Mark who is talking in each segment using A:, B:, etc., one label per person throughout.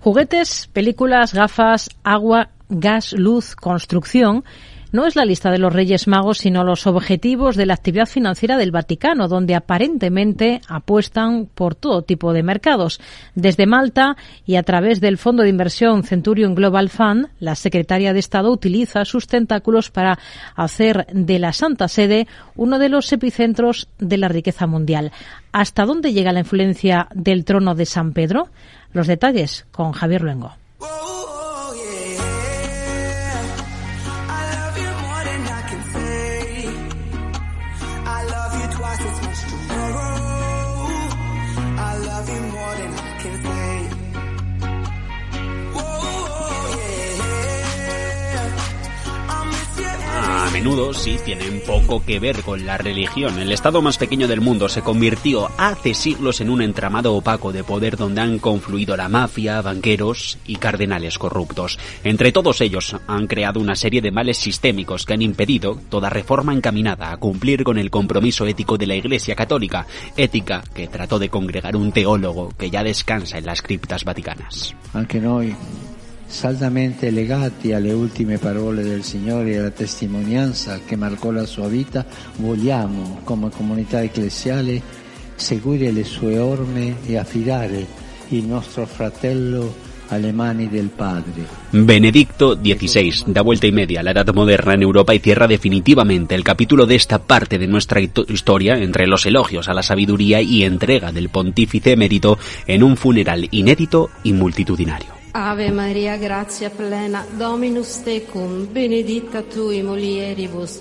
A: Juguetes, películas, gafas, agua, gas, luz, construcción no es la lista de los Reyes Magos, sino los objetivos de la actividad financiera del Vaticano, donde aparentemente apuestan por todo tipo de mercados. Desde Malta y a través del fondo de inversión Centurion Global Fund, la secretaria de Estado utiliza sus tentáculos para hacer de la Santa Sede uno de los epicentros de la riqueza mundial. ¿Hasta dónde llega la influencia del trono de San Pedro? Los detalles con Javier Luengo.
B: Menudo sí tienen poco que ver con la religión. El estado más pequeño del mundo se convirtió hace siglos en un entramado opaco de poder donde han confluido la mafia, banqueros y cardenales corruptos. Entre todos ellos han creado una serie de males sistémicos que han impedido toda reforma encaminada a cumplir con el compromiso ético de la Iglesia Católica, ética que trató de congregar un teólogo que ya descansa en las criptas vaticanas.
C: Aunque no saldamente legati alle ultime parole del Signore e alla testimonianza che marcò la sua vita, vogliamo come comunità ecclesiale seguire le sue orme e affidare il nostro fratello alle mani del Padre.
B: Benedicto XVI da vuelta y media a la edad moderna en Europa y cierra definitivamente el capítulo de esta parte de nuestra historia entre los elogios a la sabiduría y entrega del pontífice emérito en un funeral inédito y multitudinario.
D: Ave Maria, gratia plena, Dominus tecum, benedicta tui mulieribus,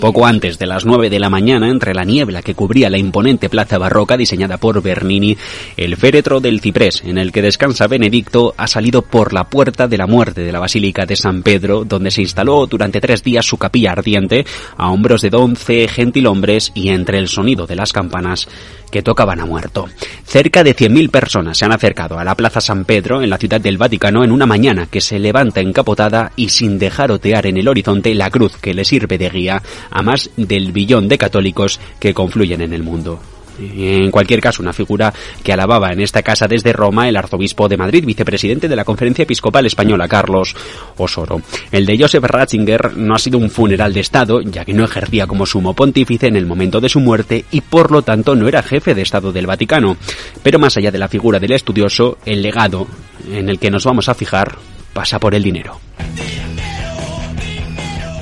B: Poco antes de las nueve de la mañana, entre la niebla que cubría la imponente plaza barroca diseñada por Bernini, el féretro del ciprés en el que descansa Benedicto ha salido por la puerta de la muerte de la Basílica de San Pedro, donde se instaló durante tres días su capilla ardiente, a hombros de once gentilhombres y entre el sonido de las campanas que tocaban a muerto. Cerca de 100.000 personas se han acercado a la Plaza San Pedro en la ciudad del Vaticano en una mañana que se levanta encapotada y sin dejar en el horizonte la cruz que le sirve de guía a más del billón de católicos que confluyen en el mundo. En cualquier caso, una figura que alababa en esta casa desde Roma el arzobispo de Madrid, vicepresidente de la Conferencia Episcopal Española, Carlos Osoro. El de Joseph Ratzinger no ha sido un funeral de Estado, ya que no ejercía como sumo pontífice en el momento de su muerte y por lo tanto no era jefe de Estado del Vaticano. Pero más allá de la figura del estudioso, el legado en el que nos vamos a fijar pasa por el dinero.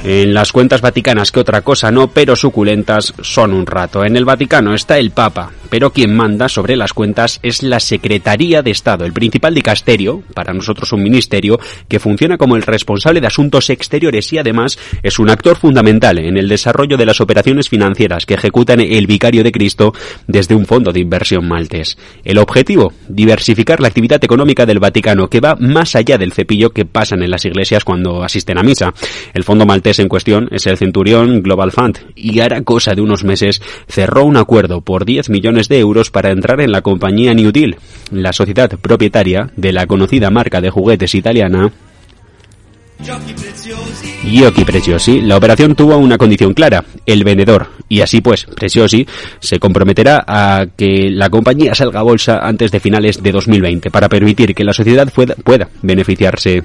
B: En las cuentas vaticanas que otra cosa no, pero suculentas son un rato. En el Vaticano está el Papa, pero quien manda sobre las cuentas es la Secretaría de Estado, el principal dicasterio, para nosotros un ministerio, que funciona como el responsable de asuntos exteriores y además es un actor fundamental en el desarrollo de las operaciones financieras que ejecutan el Vicario de Cristo desde un fondo de inversión maltés. El objetivo, diversificar la actividad económica del Vaticano, que va más allá del cepillo que pasan en las iglesias cuando asisten a misa. El fondo maltés en cuestión es el Centurión Global Fund. Y hará cosa de unos meses cerró un acuerdo por 10 millones de euros para entrar en la compañía New Deal, la sociedad propietaria de la conocida marca de juguetes italiana Giochi Preziosi, la operación tuvo una condición clara, el vendedor, y así pues, Preziosi se comprometerá a que la compañía salga a bolsa antes de finales de 2020 para permitir que la sociedad pueda beneficiarse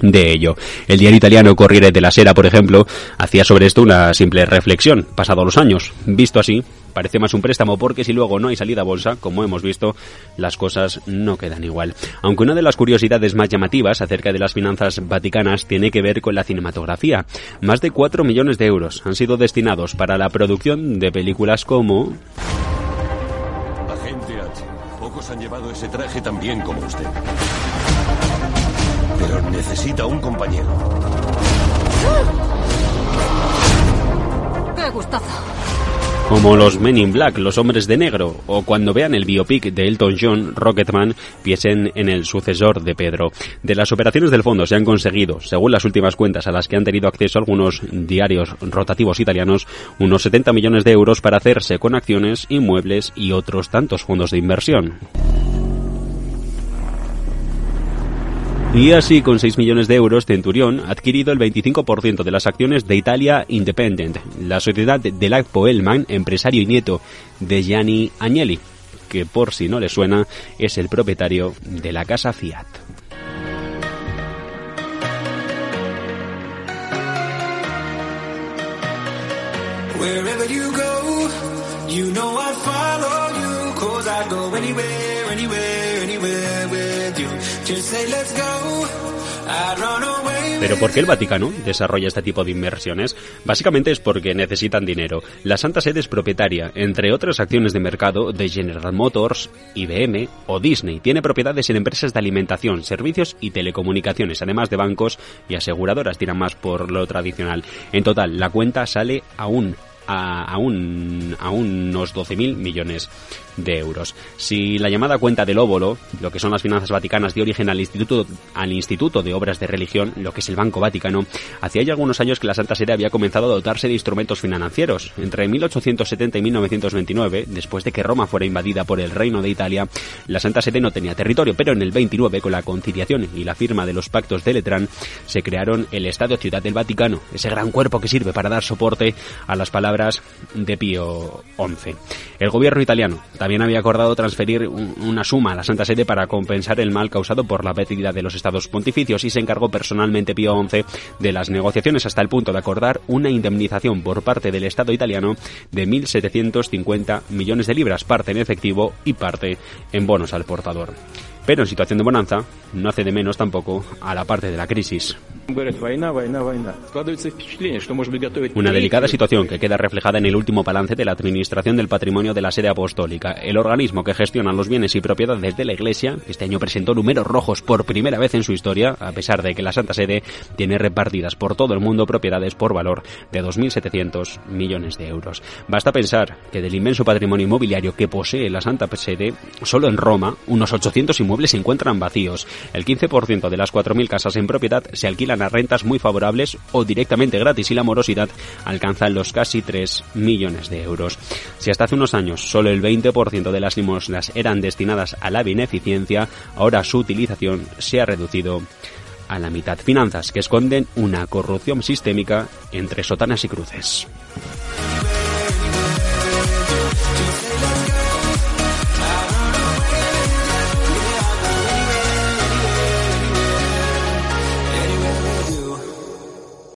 B: de ello. El diario italiano Corriere della Sera, por ejemplo, hacía sobre esto una simple reflexión, pasados los años. Visto así, parece más un préstamo porque si luego no hay salida a bolsa, como hemos visto, las cosas no quedan igual. Aunque una de las curiosidades más llamativas acerca de las finanzas vaticanas tiene que ver con la cinematografía. Más de 4 millones de euros han sido destinados para la producción de películas como...
E: Pocos han llevado ese traje como usted pero necesita un compañero.
D: ¡Qué gustazo!
B: Como los Men in Black, los hombres de negro, o cuando vean el biopic de Elton John, Rocketman, piensen en el sucesor de Pedro. De las operaciones del fondo se han conseguido, según las últimas cuentas a las que han tenido acceso algunos diarios rotativos italianos, unos 70 millones de euros para hacerse con acciones, inmuebles y otros tantos fondos de inversión. Y así, con 6 millones de euros, Centurión ha adquirido el 25% de las acciones de Italia Independent, la sociedad de Lac Poelman, empresario y nieto de Gianni Agnelli que por si no le suena es el propietario de la casa Fiat. Pero ¿por qué el Vaticano desarrolla este tipo de inversiones? Básicamente es porque necesitan dinero. La Santa Sede es propietaria, entre otras acciones de mercado, de General Motors, IBM o Disney. Tiene propiedades en empresas de alimentación, servicios y telecomunicaciones, además de bancos y aseguradoras, tiran más por lo tradicional. En total, la cuenta sale a un a, a, un, a unos 12.000 millones de euros. Si la llamada cuenta del óvulo, lo que son las finanzas vaticanas, de origen al Instituto, al Instituto de Obras de Religión, lo que es el Banco Vaticano, hacía ya algunos años que la Santa Sede había comenzado a dotarse de instrumentos financieros. Entre 1870 y 1929, después de que Roma fuera invadida por el Reino de Italia, la Santa Sede no tenía territorio, pero en el 29, con la conciliación y la firma de los pactos de Letrán, se crearon el Estado Ciudad del Vaticano, ese gran cuerpo que sirve para dar soporte a las palabras de Pío XI. El gobierno italiano también había acordado transferir una suma a la Santa Sede para compensar el mal causado por la pérdida de los estados pontificios y se encargó personalmente Pío XI de las negociaciones hasta el punto de acordar una indemnización por parte del Estado italiano de 1.750 millones de libras, parte en efectivo y parte en bonos al portador. Pero en situación de bonanza, no hace de menos tampoco a la parte de la crisis. Una delicada situación que queda reflejada en el último balance de la Administración del Patrimonio de la Sede Apostólica, el organismo que gestiona los bienes y propiedades de la Iglesia, que este año presentó números rojos por primera vez en su historia, a pesar de que la Santa Sede tiene repartidas por todo el mundo propiedades por valor de 2.700 millones de euros. Basta pensar que del inmenso patrimonio inmobiliario que posee la Santa Sede, solo en Roma, unos 800 se encuentran vacíos. El 15% de las 4.000 casas en propiedad se alquilan a rentas muy favorables o directamente gratis y la morosidad alcanza los casi 3 millones de euros. Si hasta hace unos años solo el 20% de las limosnas eran destinadas a la beneficencia, ahora su utilización se ha reducido a la mitad. Finanzas que esconden una corrupción sistémica entre sotanas y cruces.